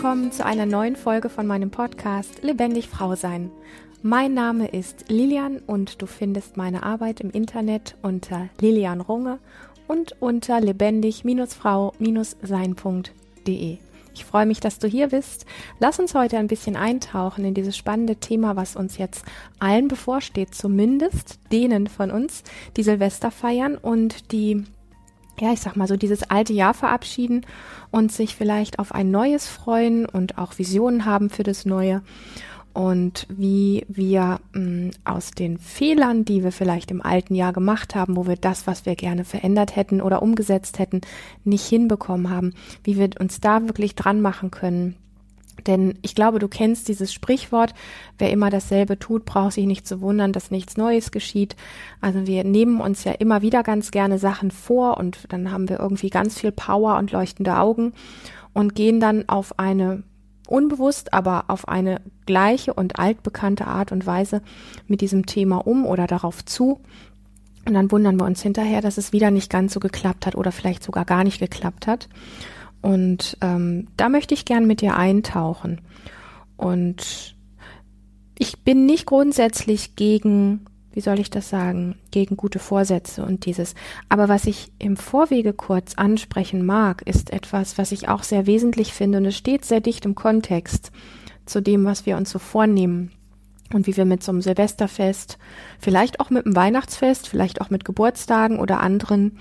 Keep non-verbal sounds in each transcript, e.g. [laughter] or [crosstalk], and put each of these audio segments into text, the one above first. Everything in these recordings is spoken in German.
willkommen zu einer neuen Folge von meinem Podcast Lebendig Frau Sein. Mein Name ist Lilian und du findest meine Arbeit im Internet unter Lilian Runge und unter lebendig-frau-sein.de. Ich freue mich, dass du hier bist. Lass uns heute ein bisschen eintauchen in dieses spannende Thema, was uns jetzt allen bevorsteht, zumindest denen von uns, die Silvester feiern und die ja, ich sag mal so, dieses alte Jahr verabschieden und sich vielleicht auf ein neues freuen und auch Visionen haben für das Neue. Und wie wir mh, mm, aus den Fehlern, die wir vielleicht im alten Jahr gemacht haben, wo wir das, was wir gerne verändert hätten oder umgesetzt hätten, nicht hinbekommen haben, wie wir uns da wirklich dran machen können, denn ich glaube, du kennst dieses Sprichwort, wer immer dasselbe tut, braucht sich nicht zu wundern, dass nichts Neues geschieht. Also wir nehmen uns ja immer wieder ganz gerne Sachen vor und dann haben wir irgendwie ganz viel Power und leuchtende Augen und gehen dann auf eine unbewusst, aber auf eine gleiche und altbekannte Art und Weise mit diesem Thema um oder darauf zu. Und dann wundern wir uns hinterher, dass es wieder nicht ganz so geklappt hat oder vielleicht sogar gar nicht geklappt hat. Und ähm, da möchte ich gern mit dir eintauchen. Und ich bin nicht grundsätzlich gegen, wie soll ich das sagen, gegen gute Vorsätze und dieses. Aber was ich im Vorwege kurz ansprechen mag, ist etwas, was ich auch sehr wesentlich finde und es steht sehr dicht im Kontext zu dem, was wir uns so vornehmen und wie wir mit so einem Silvesterfest, vielleicht auch mit einem Weihnachtsfest, vielleicht auch mit Geburtstagen oder anderen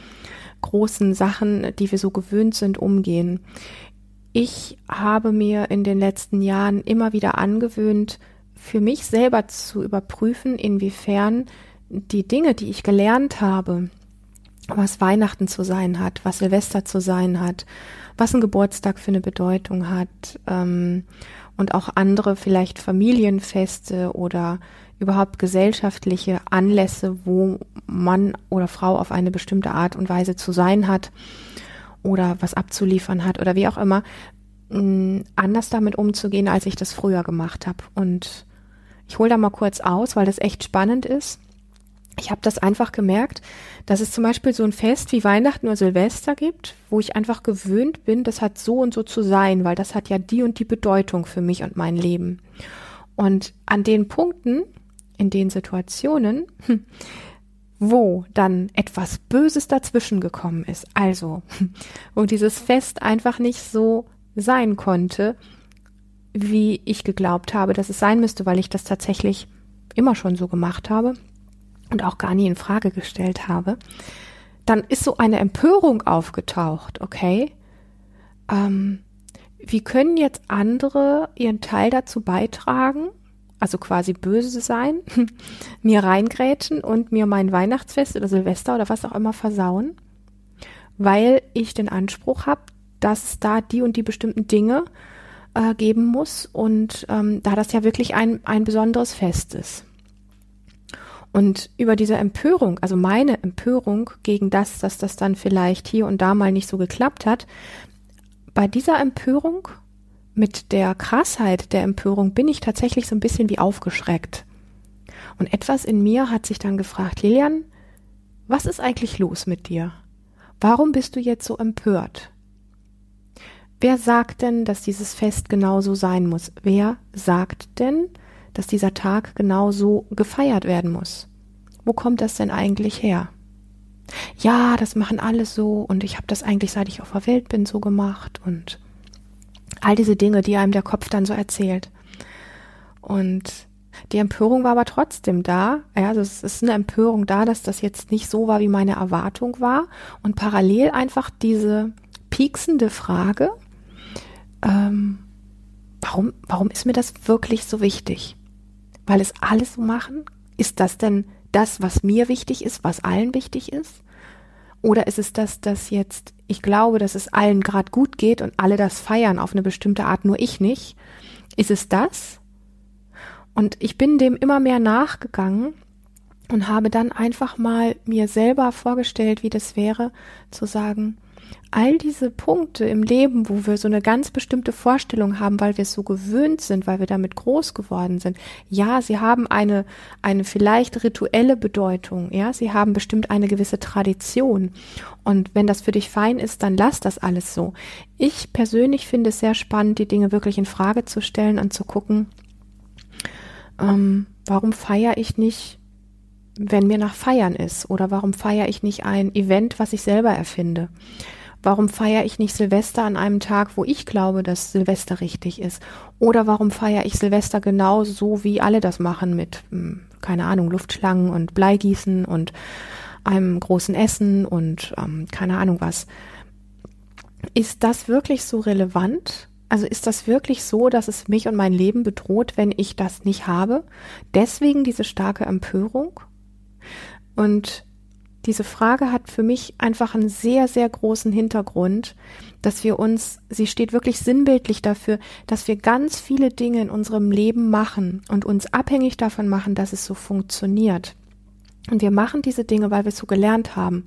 großen Sachen, die wir so gewöhnt sind, umgehen. Ich habe mir in den letzten Jahren immer wieder angewöhnt, für mich selber zu überprüfen, inwiefern die Dinge, die ich gelernt habe, was Weihnachten zu sein hat, was Silvester zu sein hat, was ein Geburtstag für eine Bedeutung hat ähm, und auch andere vielleicht Familienfeste oder überhaupt gesellschaftliche Anlässe, wo Mann oder Frau auf eine bestimmte Art und Weise zu sein hat oder was abzuliefern hat oder wie auch immer, mm, anders damit umzugehen, als ich das früher gemacht habe. Und ich hole da mal kurz aus, weil das echt spannend ist. Ich habe das einfach gemerkt, dass es zum Beispiel so ein Fest wie Weihnachten oder Silvester gibt, wo ich einfach gewöhnt bin, das hat so und so zu sein, weil das hat ja die und die Bedeutung für mich und mein Leben. Und an den Punkten, in den Situationen, hm, wo dann etwas Böses dazwischen gekommen ist, also wo dieses Fest einfach nicht so sein konnte, wie ich geglaubt habe, dass es sein müsste, weil ich das tatsächlich immer schon so gemacht habe und auch gar nie in Frage gestellt habe, dann ist so eine Empörung aufgetaucht, okay? Ähm, wie können jetzt andere ihren Teil dazu beitragen, also quasi böse sein, [laughs] mir reingrätschen und mir mein Weihnachtsfest oder Silvester oder was auch immer versauen, weil ich den Anspruch habe, dass es da die und die bestimmten Dinge äh, geben muss und ähm, da das ja wirklich ein, ein besonderes Fest ist. Und über diese Empörung, also meine Empörung gegen das, dass das dann vielleicht hier und da mal nicht so geklappt hat, bei dieser Empörung mit der Krassheit der Empörung bin ich tatsächlich so ein bisschen wie aufgeschreckt. Und etwas in mir hat sich dann gefragt, Lilian, was ist eigentlich los mit dir? Warum bist du jetzt so empört? Wer sagt denn, dass dieses Fest genau so sein muss? Wer sagt denn, dass dieser Tag genau so gefeiert werden muss? Wo kommt das denn eigentlich her? Ja, das machen alle so und ich habe das eigentlich, seit ich auf der Welt bin, so gemacht und All diese Dinge, die einem der Kopf dann so erzählt. Und die Empörung war aber trotzdem da. Ja, also es ist eine Empörung da, dass das jetzt nicht so war, wie meine Erwartung war. Und parallel einfach diese pieksende Frage, ähm, warum, warum ist mir das wirklich so wichtig? Weil es alles so machen? Ist das denn das, was mir wichtig ist, was allen wichtig ist? Oder ist es das, dass jetzt ich glaube, dass es allen gerade gut geht und alle das feiern auf eine bestimmte Art, nur ich nicht. Ist es das? Und ich bin dem immer mehr nachgegangen und habe dann einfach mal mir selber vorgestellt, wie das wäre, zu sagen, all diese Punkte im Leben, wo wir so eine ganz bestimmte Vorstellung haben, weil wir es so gewöhnt sind, weil wir damit groß geworden sind. Ja, sie haben eine, eine vielleicht rituelle Bedeutung. Ja, sie haben bestimmt eine gewisse Tradition. Und wenn das für dich fein ist, dann lass das alles so. Ich persönlich finde es sehr spannend, die Dinge wirklich in Frage zu stellen und zu gucken, ähm, warum feiere ich nicht wenn mir nach Feiern ist oder warum feiere ich nicht ein Event, was ich selber erfinde? Warum feiere ich nicht Silvester an einem Tag, wo ich glaube, dass Silvester richtig ist? Oder warum feiere ich Silvester genau so, wie alle das machen mit, hm, keine Ahnung, Luftschlangen und Bleigießen und einem großen Essen und ähm, keine Ahnung was. Ist das wirklich so relevant? Also ist das wirklich so, dass es mich und mein Leben bedroht, wenn ich das nicht habe? Deswegen diese starke Empörung? Und diese Frage hat für mich einfach einen sehr, sehr großen Hintergrund, dass wir uns, sie steht wirklich sinnbildlich dafür, dass wir ganz viele Dinge in unserem Leben machen und uns abhängig davon machen, dass es so funktioniert. Und wir machen diese Dinge, weil wir es so gelernt haben.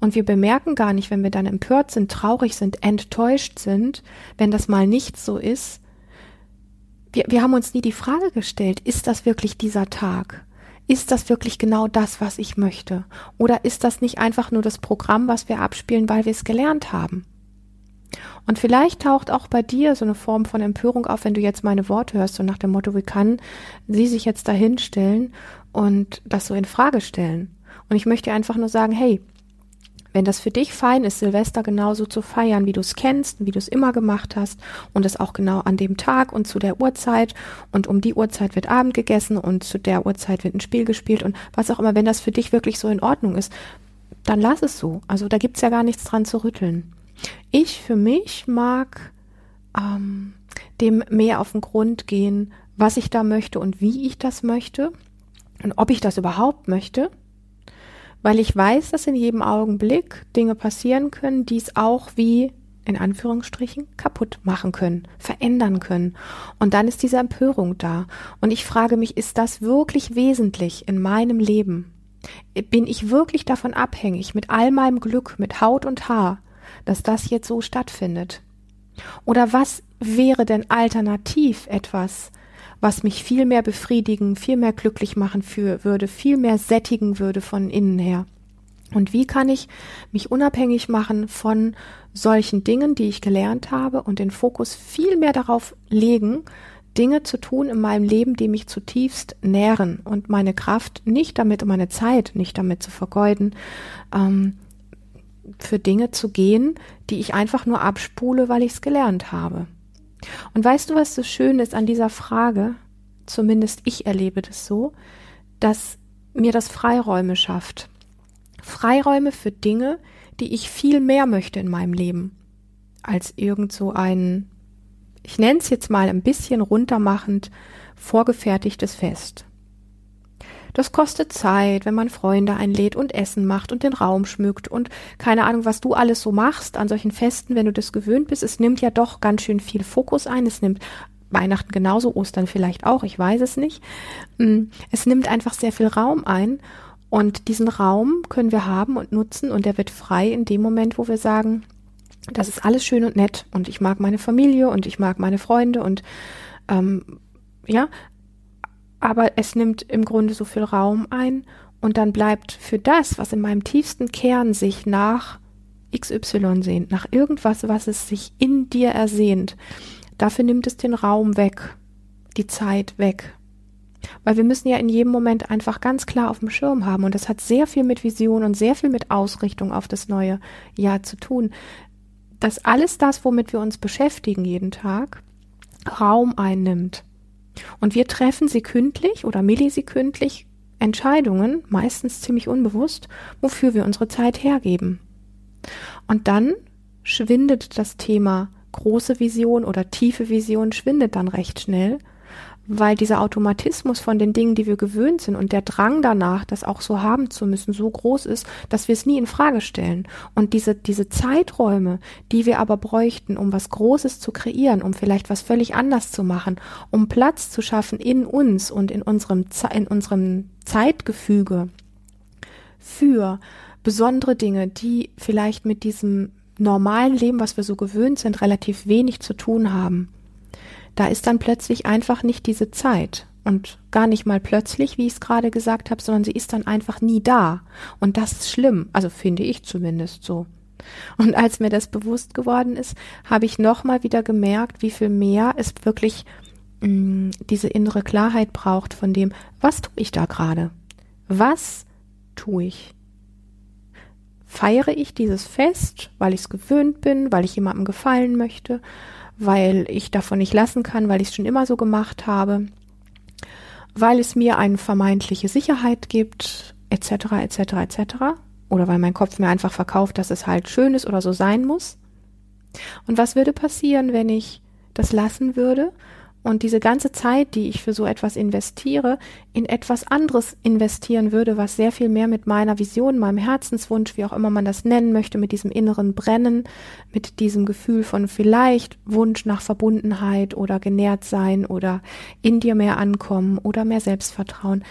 Und wir bemerken gar nicht, wenn wir dann empört sind, traurig sind, enttäuscht sind, wenn das mal nicht so ist. Wir, wir haben uns nie die Frage gestellt, ist das wirklich dieser Tag? Ist das wirklich genau das, was ich möchte? Oder ist das nicht einfach nur das Programm, was wir abspielen, weil wir es gelernt haben? Und vielleicht taucht auch bei dir so eine Form von Empörung auf, wenn du jetzt meine Worte hörst, so nach dem Motto, wie kann sie sich jetzt dahinstellen und das so in Frage stellen? Und ich möchte einfach nur sagen, hey, wenn das für dich fein ist, Silvester genauso zu feiern, wie du es kennst, wie du es immer gemacht hast und es auch genau an dem Tag und zu der Uhrzeit und um die Uhrzeit wird Abend gegessen und zu der Uhrzeit wird ein Spiel gespielt und was auch immer, wenn das für dich wirklich so in Ordnung ist, dann lass es so. Also da gibt's ja gar nichts dran zu rütteln. Ich für mich mag ähm, dem mehr auf den Grund gehen, was ich da möchte und wie ich das möchte und ob ich das überhaupt möchte weil ich weiß, dass in jedem Augenblick Dinge passieren können, die es auch wie in Anführungsstrichen kaputt machen können, verändern können. Und dann ist diese Empörung da. Und ich frage mich, ist das wirklich wesentlich in meinem Leben? Bin ich wirklich davon abhängig, mit all meinem Glück, mit Haut und Haar, dass das jetzt so stattfindet? Oder was wäre denn alternativ etwas, was mich viel mehr befriedigen, viel mehr glücklich machen für, würde, viel mehr sättigen würde von innen her. Und wie kann ich mich unabhängig machen von solchen Dingen, die ich gelernt habe und den Fokus viel mehr darauf legen, Dinge zu tun in meinem Leben, die mich zutiefst nähren und meine Kraft nicht damit, meine Zeit nicht damit zu vergeuden, ähm, für Dinge zu gehen, die ich einfach nur abspule, weil ich es gelernt habe. Und weißt du, was so schön ist an dieser Frage? Zumindest ich erlebe das so, dass mir das Freiräume schafft. Freiräume für Dinge, die ich viel mehr möchte in meinem Leben, als irgend so ein, ich nenne es jetzt mal ein bisschen runtermachend, vorgefertigtes Fest. Das kostet Zeit, wenn man Freunde einlädt und Essen macht und den Raum schmückt und keine Ahnung, was du alles so machst an solchen Festen, wenn du das gewöhnt bist. Es nimmt ja doch ganz schön viel Fokus ein. Es nimmt Weihnachten genauso, Ostern vielleicht auch, ich weiß es nicht. Mm, es nimmt einfach sehr viel Raum ein und diesen Raum können wir haben und nutzen und der wird frei in dem Moment, wo wir sagen, das ist alles schön und nett und ich mag meine Familie und ich mag meine Freunde und ähm, ja, aber es nimmt im Grunde so viel Raum ein und dann bleibt für das, was in meinem tiefsten Kern sich nach XY sehnt, nach irgendwas, was es sich in dir ersehnt, dafür nimmt es den Raum weg, die Zeit weg. Weil wir müssen ja in jedem Moment einfach ganz klar auf dem Schirm haben und das hat sehr viel mit Vision und sehr viel mit Ausrichtung auf das neue Jahr zu tun, dass alles das, womit wir uns beschäftigen jeden Tag, Raum einnimmt und wir treffen sekündlich oder millisekündlich Entscheidungen, meistens ziemlich unbewusst, wofür wir unsere Zeit hergeben. Und dann schwindet das Thema große Vision oder tiefe Vision schwindet dann recht schnell weil dieser Automatismus von den Dingen, die wir gewöhnt sind und der Drang danach, das auch so haben zu müssen, so groß ist, dass wir es nie in Frage stellen. Und diese, diese Zeiträume, die wir aber bräuchten, um was Großes zu kreieren, um vielleicht was völlig anders zu machen, um Platz zu schaffen in uns und in unserem, in unserem Zeitgefüge für besondere Dinge, die vielleicht mit diesem normalen Leben, was wir so gewöhnt sind, relativ wenig zu tun haben, da ist dann plötzlich einfach nicht diese Zeit. Und gar nicht mal plötzlich, wie ich es gerade gesagt habe, sondern sie ist dann einfach nie da. Und das ist schlimm. Also finde ich zumindest so. Und als mir das bewusst geworden ist, habe ich nochmal wieder gemerkt, wie viel mehr es wirklich mh, mm, diese innere Klarheit braucht von dem, was tue ich da gerade? Was tue ich? Feiere ich dieses Fest, weil ich es gewöhnt bin, weil ich jemandem gefallen möchte, weil ich davon nicht lassen kann, weil ich es schon immer so gemacht habe, weil es mir eine vermeintliche Sicherheit gibt, etc., etc., etc. Oder weil mein Kopf mir einfach verkauft, dass es halt schön ist oder so sein muss. Und was würde passieren, wenn ich das lassen würde und diese ganze Zeit, die ich für so etwas investiere, in etwas anderes investieren würde, was sehr viel mehr mit meiner Vision, meinem Herzenswunsch, wie auch immer man das nennen möchte, mit diesem inneren Brennen, mit diesem Gefühl von vielleicht Wunsch nach Verbundenheit oder genährt sein oder in dir mehr ankommen oder mehr Selbstvertrauen.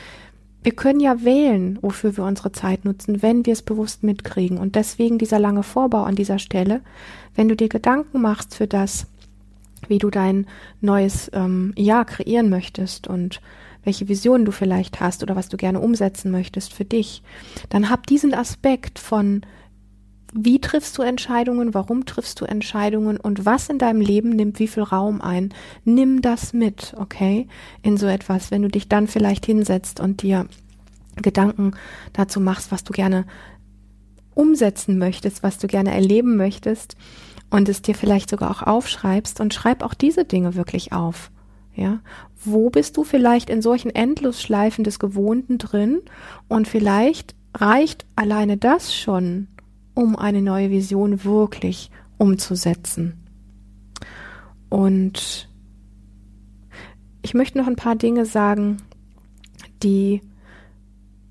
Wir können ja wählen, wofür wir unsere Zeit nutzen, wenn wir es bewusst mitkriegen. Und deswegen dieser lange Vorbau an dieser Stelle, wenn du dir Gedanken machst für das, wie du dein neues ähm, Jahr kreieren möchtest und welche Visionen du vielleicht hast oder was du gerne umsetzen möchtest für dich, dann hab diesen Aspekt von wie triffst du Entscheidungen, warum triffst du Entscheidungen und was in deinem Leben nimmt wie viel Raum ein. Nimm das mit, okay, in so etwas, wenn du dich dann vielleicht hinsetzt und dir Gedanken dazu machst, was du gerne umsetzen möchtest, was du gerne erleben möchtest, und es dir vielleicht sogar auch aufschreibst und schreib auch diese Dinge wirklich auf. Ja, wo bist du vielleicht in solchen Endlosschleifen des Gewohnten drin und vielleicht reicht alleine das schon, um eine neue Vision wirklich umzusetzen. Und ich möchte noch ein paar Dinge sagen, die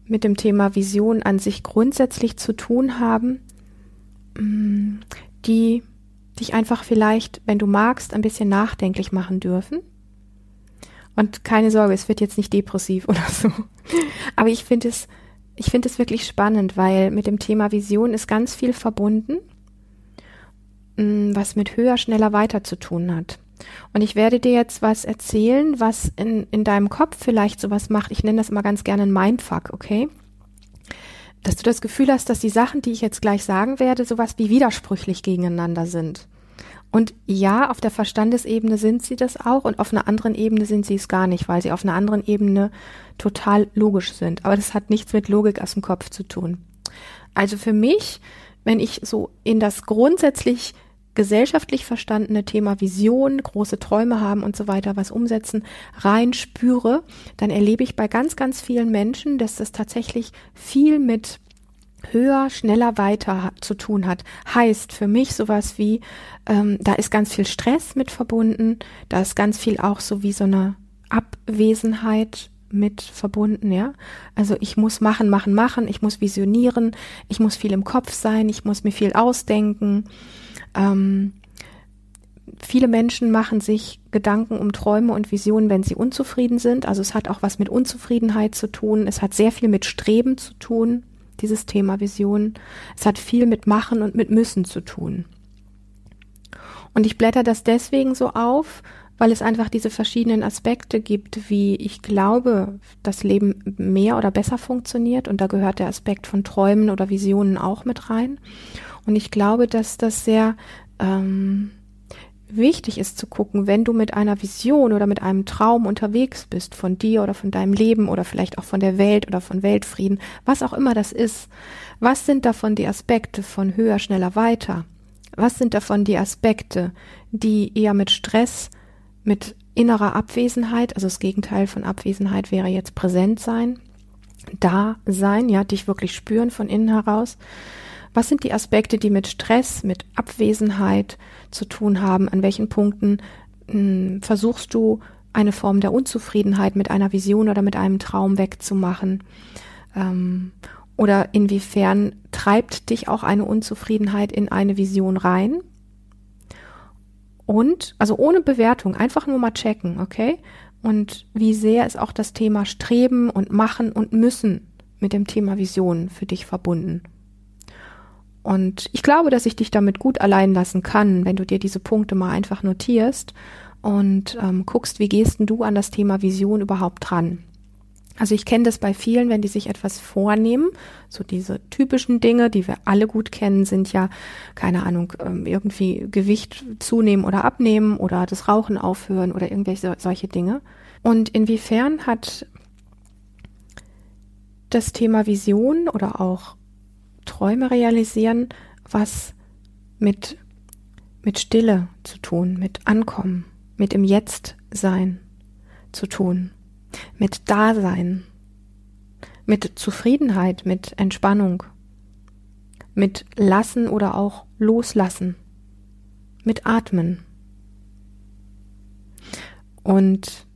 mit dem Thema Vision an sich grundsätzlich zu tun haben, mm, die dich einfach vielleicht, wenn du magst, ein bisschen nachdenklich machen dürfen. Und keine Sorge, es wird jetzt nicht depressiv [laughs] oder so. Aber ich finde es, ich finde es wirklich spannend, weil mit dem Thema Vision ist ganz viel verbunden, mm, was mit höher, schneller, weiter zu tun hat. Und ich werde dir jetzt was erzählen, was in, in deinem Kopf vielleicht sowas macht. Ich nenne das immer ganz gerne ein Mindfuck, okay? dass du das Gefühl hast, dass die Sachen, die ich jetzt gleich sagen werde, sowas wie widersprüchlich gegeneinander sind. Und ja, auf der Verstandesebene sind sie das auch und auf einer anderen Ebene sind sie es gar nicht, weil sie auf einer anderen Ebene total logisch sind. Aber das hat nichts mit Logik aus dem Kopf zu tun. Also für mich, wenn ich so in das grundsätzlich gesellschaftlich verstandene Thema Vision, große Träume haben und so weiter, was umsetzen, rein spüre, dann erlebe ich bei ganz, ganz vielen Menschen, dass das tatsächlich viel mit höher, schneller, weiter zu tun hat. Heißt für mich sowas wie, ähm, da ist ganz viel Stress mit verbunden, da ist ganz viel auch so wie so eine Abwesenheit mit verbunden, ja. Also ich muss machen, machen, machen, ich muss visionieren, ich muss viel im Kopf sein, ich muss mir viel ausdenken. Ähm, viele Menschen machen sich Gedanken um Träume und Visionen, wenn sie unzufrieden sind. Also es hat auch was mit Unzufriedenheit zu tun. Es hat sehr viel mit Streben zu tun, dieses Thema Vision. Es hat viel mit Machen und mit Müssen zu tun. Und ich blätter das deswegen so auf, weil es einfach diese verschiedenen Aspekte gibt, wie ich glaube, das Leben mehr oder besser funktioniert. Und da gehört der Aspekt von Träumen oder Visionen auch mit rein. Und ich glaube, dass das sehr ähm, wichtig ist zu gucken, wenn du mit einer Vision oder mit einem Traum unterwegs bist, von dir oder von deinem Leben oder vielleicht auch von der Welt oder von Weltfrieden, was auch immer das ist, was sind davon die Aspekte von höher, schneller, weiter? Was sind davon die Aspekte, die eher mit Stress, mit innerer Abwesenheit, also das Gegenteil von Abwesenheit wäre jetzt präsent sein, da sein, ja, dich wirklich spüren von innen heraus, was sind die Aspekte, die mit Stress, mit Abwesenheit zu tun haben? An welchen Punkten mh, hm, versuchst du eine Form der Unzufriedenheit mit einer Vision oder mit einem Traum wegzumachen? Ähm, oder inwiefern treibt dich auch eine Unzufriedenheit in eine Vision rein? Und, also ohne Bewertung, einfach nur mal checken, okay? Und wie sehr ist auch das Thema Streben und Machen und Müssen mit dem Thema Vision für dich verbunden? Und ich glaube, dass ich dich damit gut allein lassen kann, wenn du dir diese Punkte mal einfach notierst und ähm, guckst, wie gehst denn du an das Thema Vision überhaupt dran. Also ich kenne das bei vielen, wenn die sich etwas vornehmen, so diese typischen Dinge, die wir alle gut kennen, sind ja, keine Ahnung, ähm, irgendwie Gewicht zunehmen oder abnehmen oder das Rauchen aufhören oder irgendwelche solche Dinge. Und inwiefern hat das Thema Vision oder auch Träume realisieren was mit, mit Stille zu tun, mit Ankommen, mit im Jetzt sein zu tun, mit Dasein, mit Zufriedenheit, mit Entspannung, mit Lassen oder auch Loslassen, mit Atmen. Und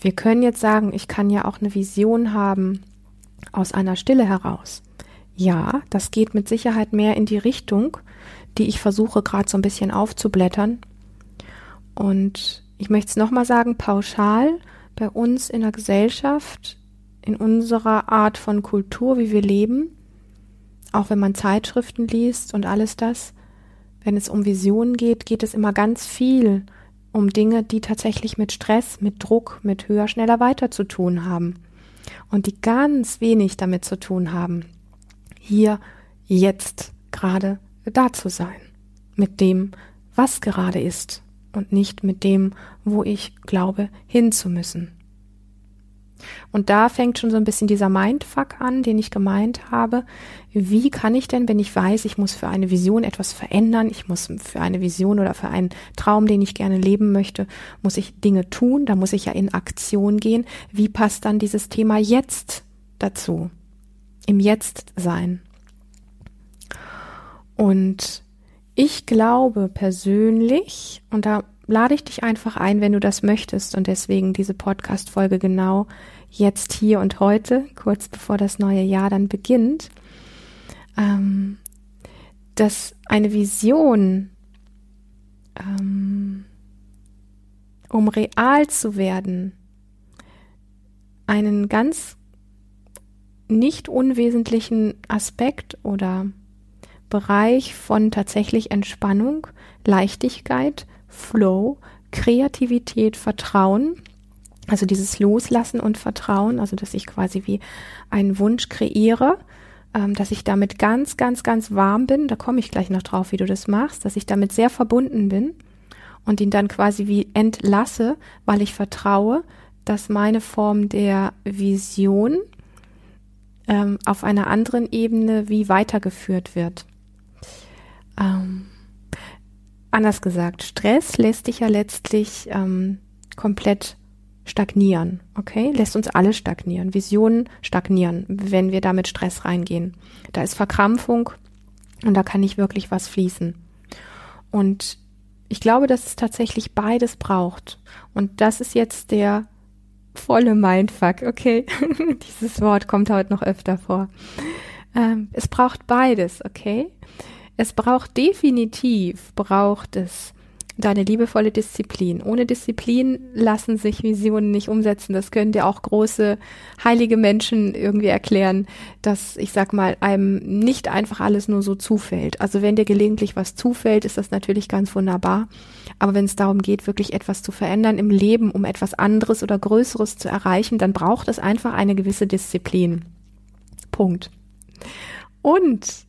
wir können jetzt sagen, ich kann ja auch eine Vision haben aus einer Stille heraus. Ja, das geht mit Sicherheit mehr in die Richtung, die ich versuche gerade so ein bisschen aufzublättern. Und ich möchte es nochmal sagen, pauschal bei uns in der Gesellschaft, in unserer Art von Kultur, wie wir leben, auch wenn man Zeitschriften liest und alles das, wenn es um Visionen geht, geht es immer ganz viel um Dinge, die tatsächlich mit Stress, mit Druck, mit höher, schneller weiter zu tun haben und die ganz wenig damit zu tun haben, hier jetzt gerade da zu sein, mit dem, was gerade ist und nicht mit dem, wo ich glaube, hin zu müssen. Und da fängt schon so ein bisschen dieser Mindfuck an, den ich gemeint habe. Wie kann ich denn, wenn ich weiß, ich muss für eine Vision etwas verändern, ich muss für eine Vision oder für einen Traum, den ich gerne leben möchte, muss ich Dinge tun, da muss ich ja in Aktion gehen. Wie passt dann dieses Thema jetzt dazu? Im Jetzt sein. Und ich glaube persönlich, und da lade ich dich einfach ein, wenn du das möchtest. Und deswegen diese Podcast-Folge genau jetzt hier und heute, kurz bevor das neue Jahr dann beginnt, ähm, dass eine Vision, ähm, um real zu werden, einen ganz nicht unwesentlichen Aspekt oder Bereich von tatsächlich Entspannung, Leichtigkeit, Flow, Kreativität, Vertrauen, also dieses Loslassen und Vertrauen, also dass ich quasi wie einen Wunsch kreiere, ähm, dass ich damit ganz, ganz, ganz warm bin, da komme ich gleich noch drauf, wie du das machst, dass ich damit sehr verbunden bin und ihn dann quasi wie entlasse, weil ich vertraue, dass meine Form der Vision ähm, auf einer anderen Ebene wie weitergeführt wird. Ähm, anders gesagt, Stress lässt dich ja letztlich ähm, komplett stagnieren, okay? Lässt uns alle stagnieren. Visionen stagnieren, wenn wir da mit Stress reingehen. Da ist Verkrampfung und da kann nicht wirklich was fließen. Und ich glaube, dass es tatsächlich beides braucht. Und das ist jetzt der volle Mindfuck, okay? [laughs] Dieses Wort kommt heute noch öfter vor. Ähm, es braucht beides, okay? Es braucht definitiv, braucht es deine liebevolle Disziplin. Ohne Disziplin lassen sich Visionen nicht umsetzen. Das können dir auch große heilige Menschen irgendwie erklären, dass ich sag mal einem nicht einfach alles nur so zufällt. Also wenn dir gelegentlich was zufällt, ist das natürlich ganz wunderbar. Aber wenn es darum geht, wirklich etwas zu verändern im Leben, um etwas anderes oder Größeres zu erreichen, dann braucht es einfach eine gewisse Disziplin. Punkt. Und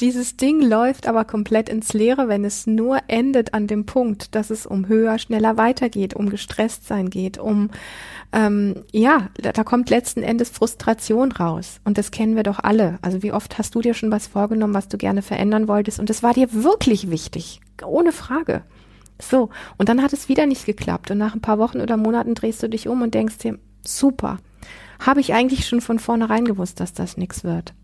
dieses Ding läuft aber komplett ins Leere, wenn es nur endet an dem Punkt, dass es um höher, schneller weitergeht, um gestresst sein geht, um ähm, ja, da kommt letzten Endes Frustration raus. Und das kennen wir doch alle. Also wie oft hast du dir schon was vorgenommen, was du gerne verändern wolltest und es war dir wirklich wichtig, ohne Frage. So, und dann hat es wieder nicht geklappt. Und nach ein paar Wochen oder Monaten drehst du dich um und denkst dir, super, habe ich eigentlich schon von vornherein gewusst, dass das nichts wird.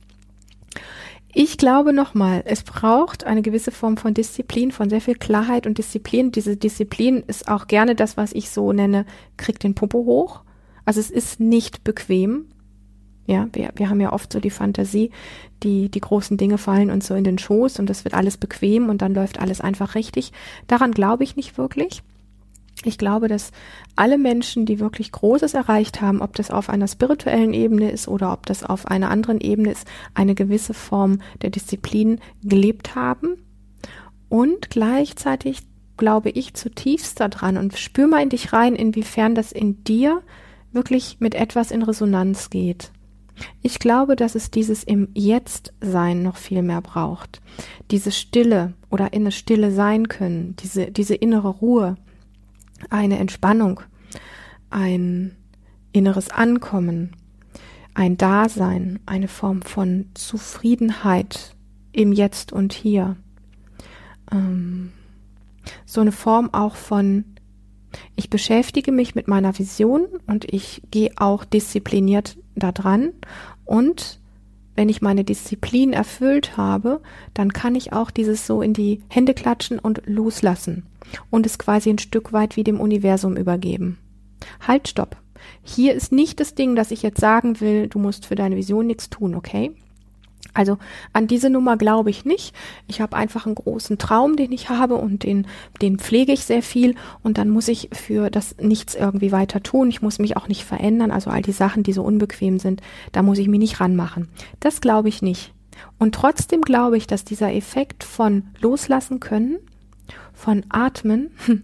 Ich glaube nochmal, es braucht eine gewisse Form von Disziplin, von sehr viel Klarheit und Disziplin. Diese Disziplin ist auch gerne das, was ich so nenne, kriegt den Popo hoch. Also es ist nicht bequem. Ja, wir, wir haben ja oft so die Fantasie, die, die großen Dinge fallen uns so in den Schoß und das wird alles bequem und dann läuft alles einfach richtig. Daran glaube ich nicht wirklich. Ich glaube, dass alle Menschen, die wirklich Großes erreicht haben, ob das auf einer spirituellen Ebene ist oder ob das auf einer anderen Ebene ist, eine gewisse Form der Disziplin gelebt haben. Und gleichzeitig glaube ich zutiefst daran und spür mal in dich rein, inwiefern das in dir wirklich mit etwas in Resonanz geht. Ich glaube, dass es dieses im Jetzt-Sein noch viel mehr braucht. Diese Stille oder in der Stille sein können, diese, diese innere Ruhe, eine Entspannung, ein inneres Ankommen, ein Dasein, eine Form von Zufriedenheit im Jetzt und Hier. Ähm, so eine Form auch von, ich beschäftige mich mit meiner Vision und ich gehe auch diszipliniert da dran und wenn ich meine Disziplin erfüllt habe, dann kann ich auch dieses so in die Hände klatschen und loslassen und es quasi ein Stück weit wie dem Universum übergeben. Halt, stopp. Hier ist nicht das Ding, dass ich jetzt sagen will, du musst für deine Vision nichts tun, okay? Also an diese Nummer glaube ich nicht. Ich habe einfach einen großen Traum, den ich habe und den, den pflege ich sehr viel und dann muss ich für das nichts irgendwie weiter tun. Ich muss mich auch nicht verändern. Also all die Sachen, die so unbequem sind, da muss ich mich nicht ranmachen. Das glaube ich nicht. Und trotzdem glaube ich, dass dieser Effekt von loslassen können, von atmen, [laughs]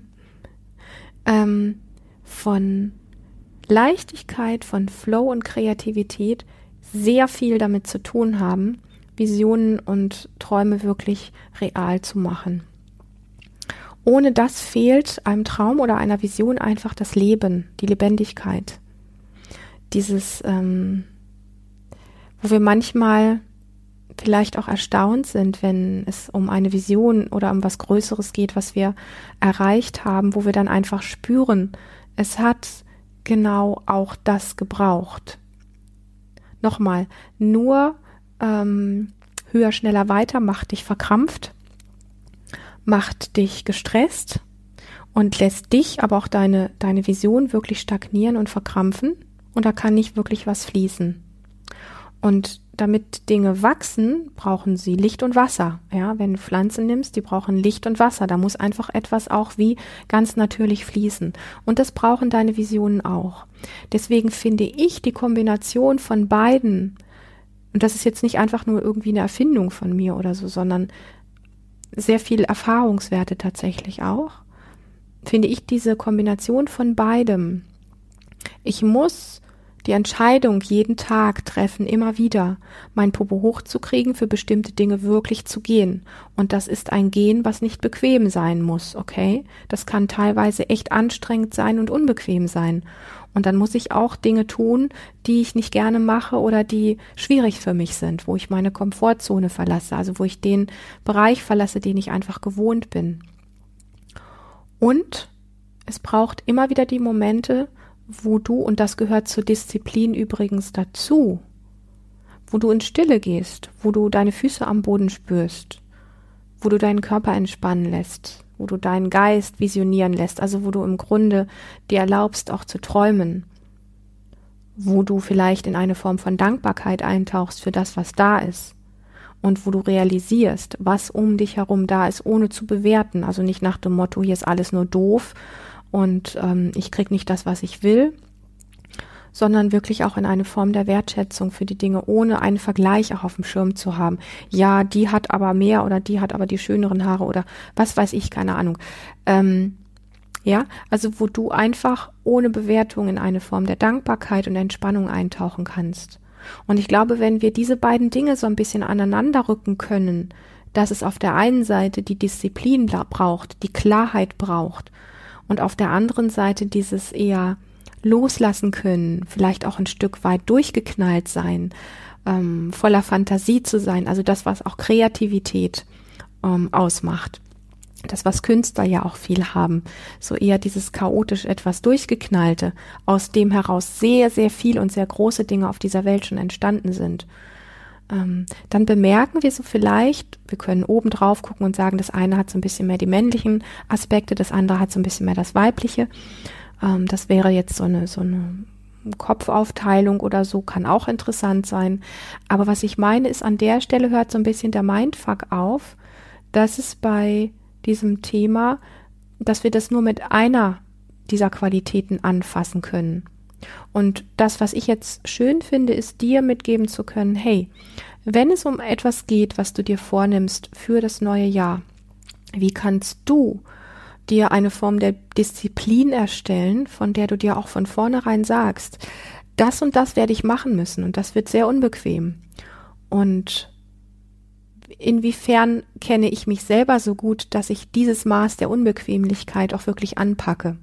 ähm, von Leichtigkeit, von Flow und Kreativität sehr viel damit zu tun haben, Visionen und Träume wirklich real zu machen. Ohne das fehlt einem Traum oder einer Vision einfach das Leben, die Lebendigkeit. Dieses, ähm, wo wir manchmal vielleicht auch erstaunt sind, wenn es um eine Vision oder um was Größeres geht, was wir erreicht haben, wo wir dann einfach spüren, es hat genau auch das gebraucht. Nochmal, nur ähm, höher, schneller, weiter macht dich verkrampft, macht dich gestresst und lässt dich, aber auch deine, deine Vision wirklich stagnieren und verkrampfen und da kann nicht wirklich was fließen. Und damit Dinge wachsen, brauchen sie Licht und Wasser. Ja, wenn du Pflanzen nimmst, die brauchen Licht und Wasser. Da muss einfach etwas auch wie ganz natürlich fließen. Und das brauchen deine Visionen auch. Deswegen finde ich die Kombination von beiden, und das ist jetzt nicht einfach nur irgendwie eine Erfindung von mir oder so, sondern sehr viel Erfahrungswerte tatsächlich auch, finde ich diese Kombination von beidem. Ich muss die Entscheidung jeden Tag treffen, immer wieder, mein Popo hochzukriegen, für bestimmte Dinge wirklich zu gehen. Und das ist ein Gehen, was nicht bequem sein muss, okay? Das kann teilweise echt anstrengend sein und unbequem sein. Und dann muss ich auch Dinge tun, die ich nicht gerne mache oder die schwierig für mich sind, wo ich meine Komfortzone verlasse, also wo ich den Bereich verlasse, den ich einfach gewohnt bin. Und es braucht immer wieder die Momente, wo du, und das gehört zur Disziplin übrigens dazu, wo du in Stille gehst, wo du deine Füße am Boden spürst, wo du deinen Körper entspannen lässt, wo du deinen Geist visionieren lässt, also wo du im Grunde dir erlaubst, auch zu träumen, wo du vielleicht in eine Form von Dankbarkeit eintauchst für das, was da ist und wo du realisierst, was um dich herum da ist, ohne zu bewerten, also nicht nach dem Motto, hier ist alles nur doof und ähm, ich krieg nicht das, was ich will, sondern wirklich auch in eine Form der Wertschätzung für die Dinge, ohne einen Vergleich auch auf dem Schirm zu haben. Ja, die hat aber mehr oder die hat aber die schöneren Haare oder was weiß ich, keine Ahnung. Ähm, ja, also wo du einfach ohne Bewertung in eine Form der Dankbarkeit und Entspannung eintauchen kannst. Und ich glaube, wenn wir diese beiden Dinge so ein bisschen aneinander rücken können, dass es auf der einen Seite die Disziplin braucht, die Klarheit braucht und auf der anderen Seite dieses eher loslassen können, vielleicht auch ein Stück weit durchgeknallt sein, ähm, voller Fantasie zu sein, also das, was auch Kreativität ähm, ausmacht. Das, was Künstler ja auch viel haben, so eher dieses chaotisch etwas durchgeknallte, aus dem heraus sehr, sehr viel und sehr große Dinge auf dieser Welt schon entstanden sind ähm, dann bemerken wir so vielleicht, wir können oben drauf gucken und sagen, das eine hat so ein bisschen mehr die männlichen Aspekte, das andere hat so ein bisschen mehr das weibliche. Ähm, das wäre jetzt so eine, so eine Kopfaufteilung oder so, kann auch interessant sein. Aber was ich meine, ist, an der Stelle hört so ein bisschen der Mindfuck auf, dass es bei diesem Thema, dass wir das nur mit einer dieser Qualitäten anfassen können. Und das, was ich jetzt schön finde, ist dir mitgeben zu können, hey, wenn es um etwas geht, was du dir vornimmst für das neue Jahr, wie kannst du dir eine Form der Disziplin erstellen, von der du dir auch von vornherein sagst, das und das werde ich machen müssen und das wird sehr unbequem. Und inwiefern kenne ich mich selber so gut, dass ich dieses Maß der Unbequemlichkeit auch wirklich anpacke?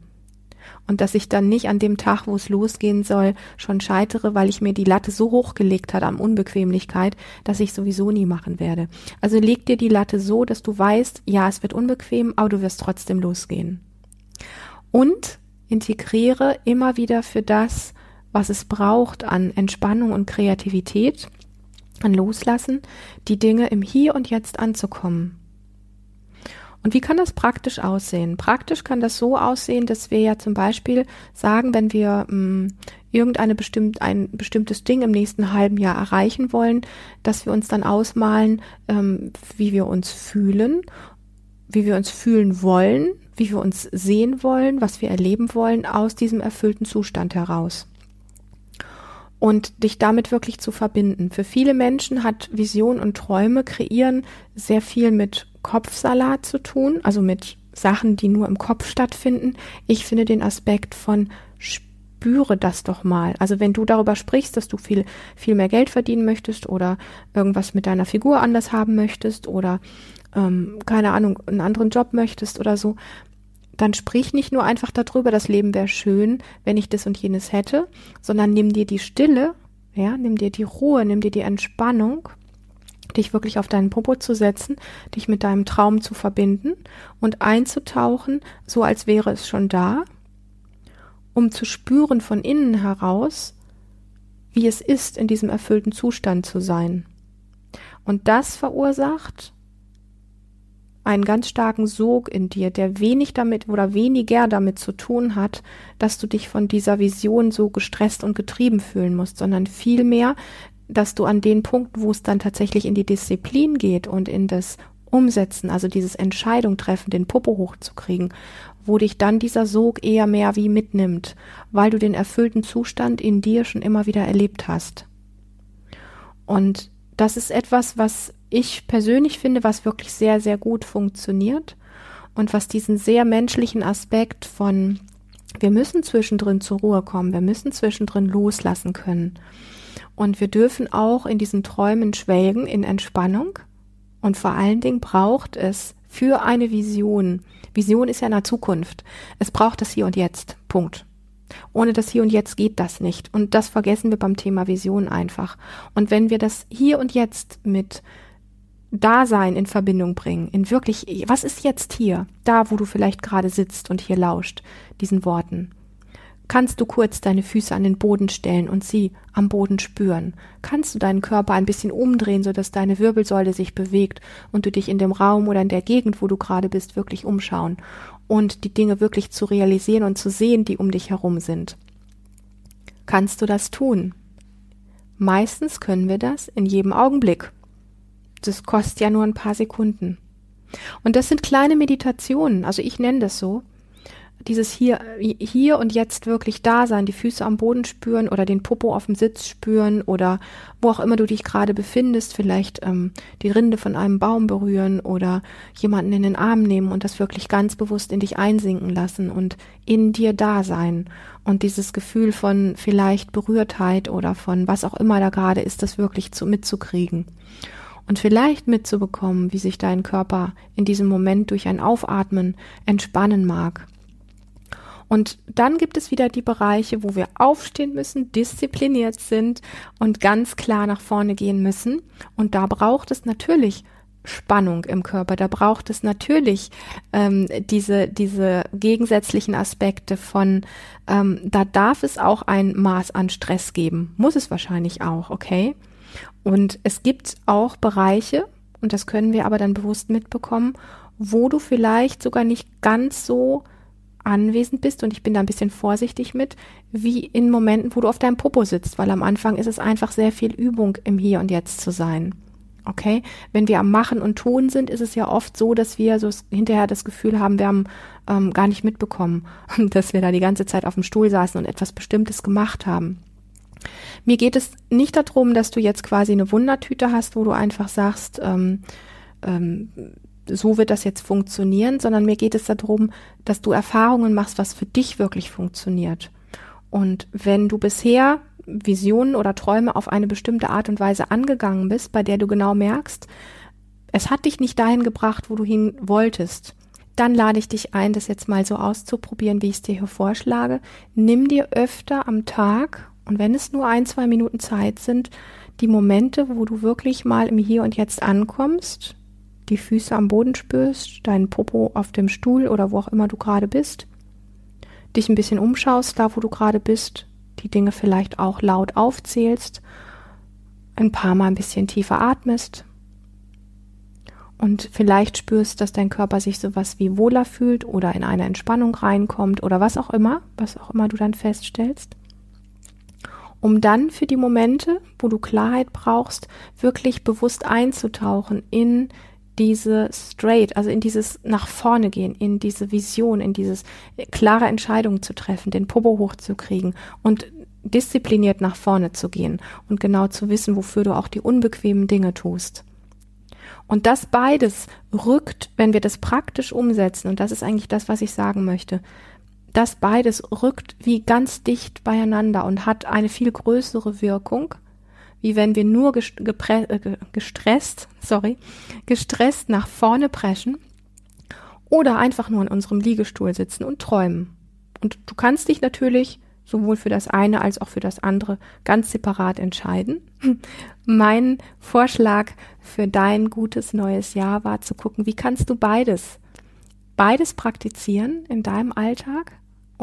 Und dass ich dann nicht an dem Tag, wo es losgehen soll, schon scheitere, weil ich mir die Latte so hochgelegt hat an Unbequemlichkeit, dass ich sowieso nie machen werde. Also leg dir die Latte so, dass du weißt, ja, es wird unbequem, aber du wirst trotzdem losgehen. Und integriere immer wieder für das, was es braucht an Entspannung und Kreativität, an Loslassen, die Dinge im Hier und Jetzt anzukommen. Und wie kann das praktisch aussehen? Praktisch kann das so aussehen, dass wir ja zum Beispiel sagen, wenn wir mh, hm, irgendeine bestimmt, ein bestimmtes Ding im nächsten halben Jahr erreichen wollen, dass wir uns dann ausmalen, ähm, wie wir uns fühlen, wie wir uns fühlen wollen, wie wir uns sehen wollen, was wir erleben wollen aus diesem erfüllten Zustand heraus und dich damit wirklich zu verbinden. Für viele Menschen hat Vision und Träume kreieren sehr viel mit Kopfsalat zu tun, also mit Sachen, die nur im Kopf stattfinden. Ich finde den Aspekt von spüre das doch mal. Also wenn du darüber sprichst, dass du viel, viel mehr Geld verdienen möchtest oder irgendwas mit deiner Figur anders haben möchtest oder ähm, keine Ahnung, einen anderen Job möchtest oder so, dann sprich nicht nur einfach darüber, das Leben wäre schön, wenn ich das und jenes hätte, sondern nimm dir die Stille, ja, nimm dir die Ruhe, nimm dir die Entspannung, dich wirklich auf deinen Popo zu setzen, dich mit deinem Traum zu verbinden und einzutauchen, so als wäre es schon da, um zu spüren von innen heraus, wie es ist, in diesem erfüllten Zustand zu sein. Und das verursacht einen ganz starken Sog in dir, der wenig damit oder weniger damit zu tun hat, dass du dich von dieser Vision so gestresst und getrieben fühlen musst, sondern vielmehr, dass du an den Punkten, wo es dann tatsächlich in die Disziplin geht und in das Umsetzen, also dieses Entscheidung treffen, den Popo hochzukriegen, wo dich dann dieser Sog eher mehr wie mitnimmt, weil du den erfüllten Zustand in dir schon immer wieder erlebt hast. Und das ist etwas, was ich persönlich finde, was wirklich sehr, sehr gut funktioniert und was diesen sehr menschlichen Aspekt von wir müssen zwischendrin zur Ruhe kommen, wir müssen zwischendrin loslassen können. Und wir dürfen auch in diesen Träumen schwelgen, in Entspannung. Und vor allen Dingen braucht es für eine Vision, Vision ist ja in der Zukunft, es braucht das Hier und Jetzt. Punkt. Ohne das Hier und Jetzt geht das nicht. Und das vergessen wir beim Thema Vision einfach. Und wenn wir das Hier und Jetzt mit Dasein in Verbindung bringen, in wirklich, was ist jetzt hier, da wo du vielleicht gerade sitzt und hier lauscht, diesen Worten. Kannst du kurz deine Füße an den Boden stellen und sie am Boden spüren? Kannst du deinen Körper ein bisschen umdrehen, sodass deine Wirbelsäule sich bewegt und du dich in dem Raum oder in der Gegend, wo du gerade bist, wirklich umschauen und die Dinge wirklich zu realisieren und zu sehen, die um dich herum sind? Kannst du das tun? Meistens können wir das in jedem Augenblick das kostet ja nur ein paar Sekunden. Und das sind kleine Meditationen, also ich nenne das so. Dieses hier, hier und jetzt wirklich da sein, die Füße am Boden spüren oder den Popo auf dem Sitz spüren oder wo auch immer du dich gerade befindest, vielleicht ähm, die Rinde von einem Baum berühren oder jemanden in den Arm nehmen und das wirklich ganz bewusst in dich einsinken lassen und in dir da sein. Und dieses Gefühl von vielleicht Berührtheit oder von was auch immer da gerade ist, das wirklich zu, mitzukriegen und vielleicht mitzubekommen, wie sich dein Körper in diesem Moment durch ein Aufatmen entspannen mag. Und dann gibt es wieder die Bereiche, wo wir aufstehen müssen, diszipliniert sind und ganz klar nach vorne gehen müssen. Und da braucht es natürlich Spannung im Körper. Da braucht es natürlich ähm, diese, diese gegensätzlichen Aspekte von, ähm, da darf es auch ein Maß an Stress geben. Muss es wahrscheinlich auch, okay? Und es gibt auch Bereiche, und das können wir aber dann bewusst mitbekommen, wo du vielleicht sogar nicht ganz so anwesend bist, und ich bin da ein bisschen vorsichtig mit, wie in Momenten, wo du auf deinem Popo sitzt, weil am Anfang ist es einfach sehr viel Übung im Hier und Jetzt zu sein. Okay, wenn wir am Machen und Tun sind, ist es ja oft so, dass wir so hinterher das Gefühl haben, wir haben ähm, gar nicht mitbekommen, [laughs] dass wir da die ganze Zeit auf dem Stuhl saßen und etwas Bestimmtes gemacht haben. Mir geht es nicht darum, dass du jetzt quasi eine Wundertüte hast, wo du einfach sagst, ähm, ähm, so wird das jetzt funktionieren, sondern mir geht es darum, dass du Erfahrungen machst, was für dich wirklich funktioniert. Und wenn du bisher Visionen oder Träume auf eine bestimmte Art und Weise angegangen bist, bei der du genau merkst, es hat dich nicht dahin gebracht, wo du hin wolltest, dann lade ich dich ein, das jetzt mal so auszuprobieren, wie ich es dir hier vorschlage. Nimm dir öfter am Tag, und wenn es nur ein, zwei Minuten Zeit sind, die Momente, wo du wirklich mal im Hier und Jetzt ankommst, die Füße am Boden spürst, deinen Popo auf dem Stuhl oder wo auch immer du gerade bist, dich ein bisschen umschaust, da wo du gerade bist, die Dinge vielleicht auch laut aufzählst, ein paar Mal ein bisschen tiefer atmest und vielleicht spürst, dass dein Körper sich sowas wie wohler fühlt oder in eine Entspannung reinkommt oder was auch immer, was auch immer du dann feststellst. Um dann für die Momente, wo du Klarheit brauchst, wirklich bewusst einzutauchen in diese straight, also in dieses nach vorne gehen, in diese Vision, in dieses klare Entscheidungen zu treffen, den Popo hochzukriegen und diszipliniert nach vorne zu gehen und genau zu wissen, wofür du auch die unbequemen Dinge tust. Und das beides rückt, wenn wir das praktisch umsetzen, und das ist eigentlich das, was ich sagen möchte, das beides rückt wie ganz dicht beieinander und hat eine viel größere Wirkung, wie wenn wir nur äh, gestresst, sorry, gestresst nach vorne preschen oder einfach nur in unserem Liegestuhl sitzen und träumen. Und du kannst dich natürlich sowohl für das eine als auch für das andere ganz separat entscheiden. [laughs] Mein Vorschlag für dein gutes neues Jahr war zu gucken, wie kannst du beides, beides praktizieren in deinem Alltag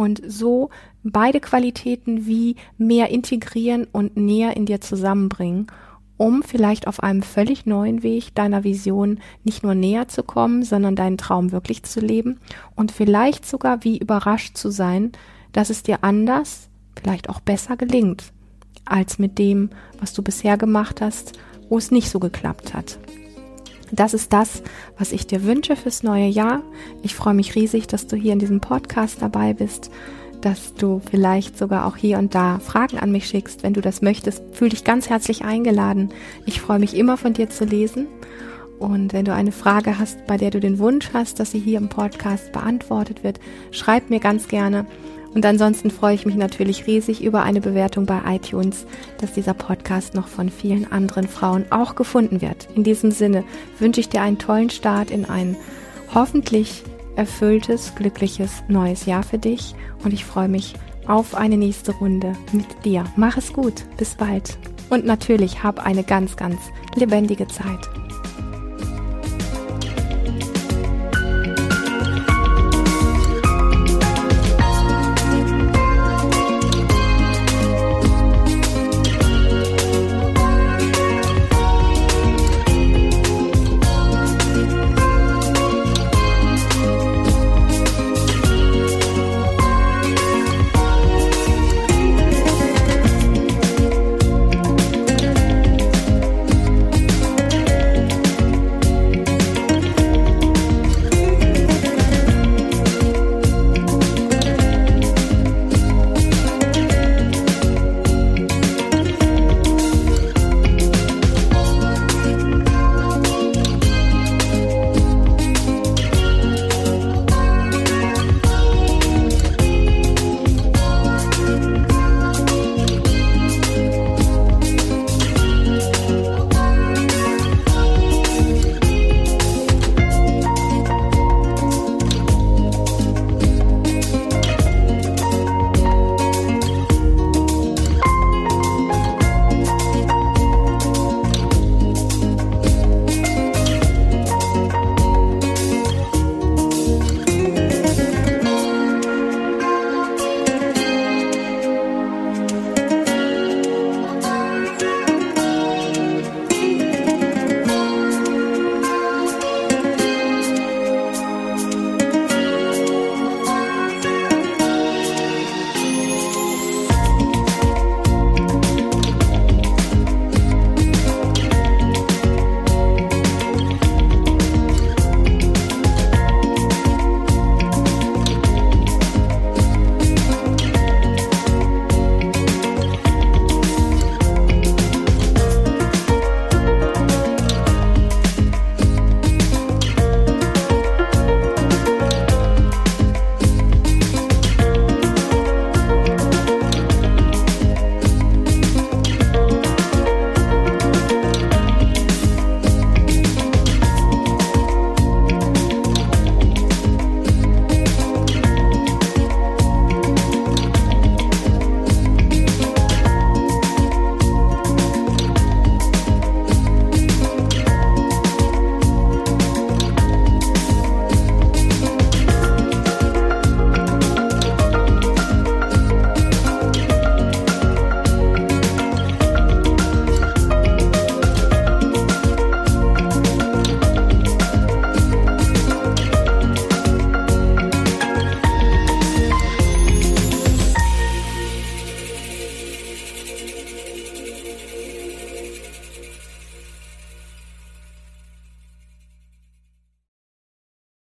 und so beide Qualitäten wie mehr integrieren und näher in dir zusammenbringen, um vielleicht auf einem völlig neuen Weg deiner Vision nicht nur näher zu kommen, sondern deinen Traum wirklich zu leben und vielleicht sogar wie überrascht zu sein, dass es dir anders, vielleicht auch besser gelingt, als mit dem, was du bisher gemacht hast, wo es nicht so geklappt hat. Das ist das, was ich dir wünsche fürs neue Jahr. Ich freue mich riesig, dass du hier in diesem Podcast dabei bist, dass du vielleicht sogar auch hier und da Fragen an mich schickst. Wenn du das möchtest, fühl dich ganz herzlich eingeladen. Ich freue mich immer von dir zu lesen. Und wenn du eine Frage hast, bei der du den Wunsch hast, dass sie hier im Podcast beantwortet wird, schreib mir ganz gerne. Und ansonsten freue ich mich natürlich riesig über eine Bewertung bei iTunes, dass dieser Podcast noch von vielen anderen Frauen auch gefunden wird. In diesem Sinne wünsche ich dir einen tollen Start in ein hoffentlich erfülltes, glückliches neues Jahr für dich und ich freue mich auf eine nächste Runde mit dir. Mach es gut, bis bald und natürlich hab eine ganz, ganz lebendige Zeit.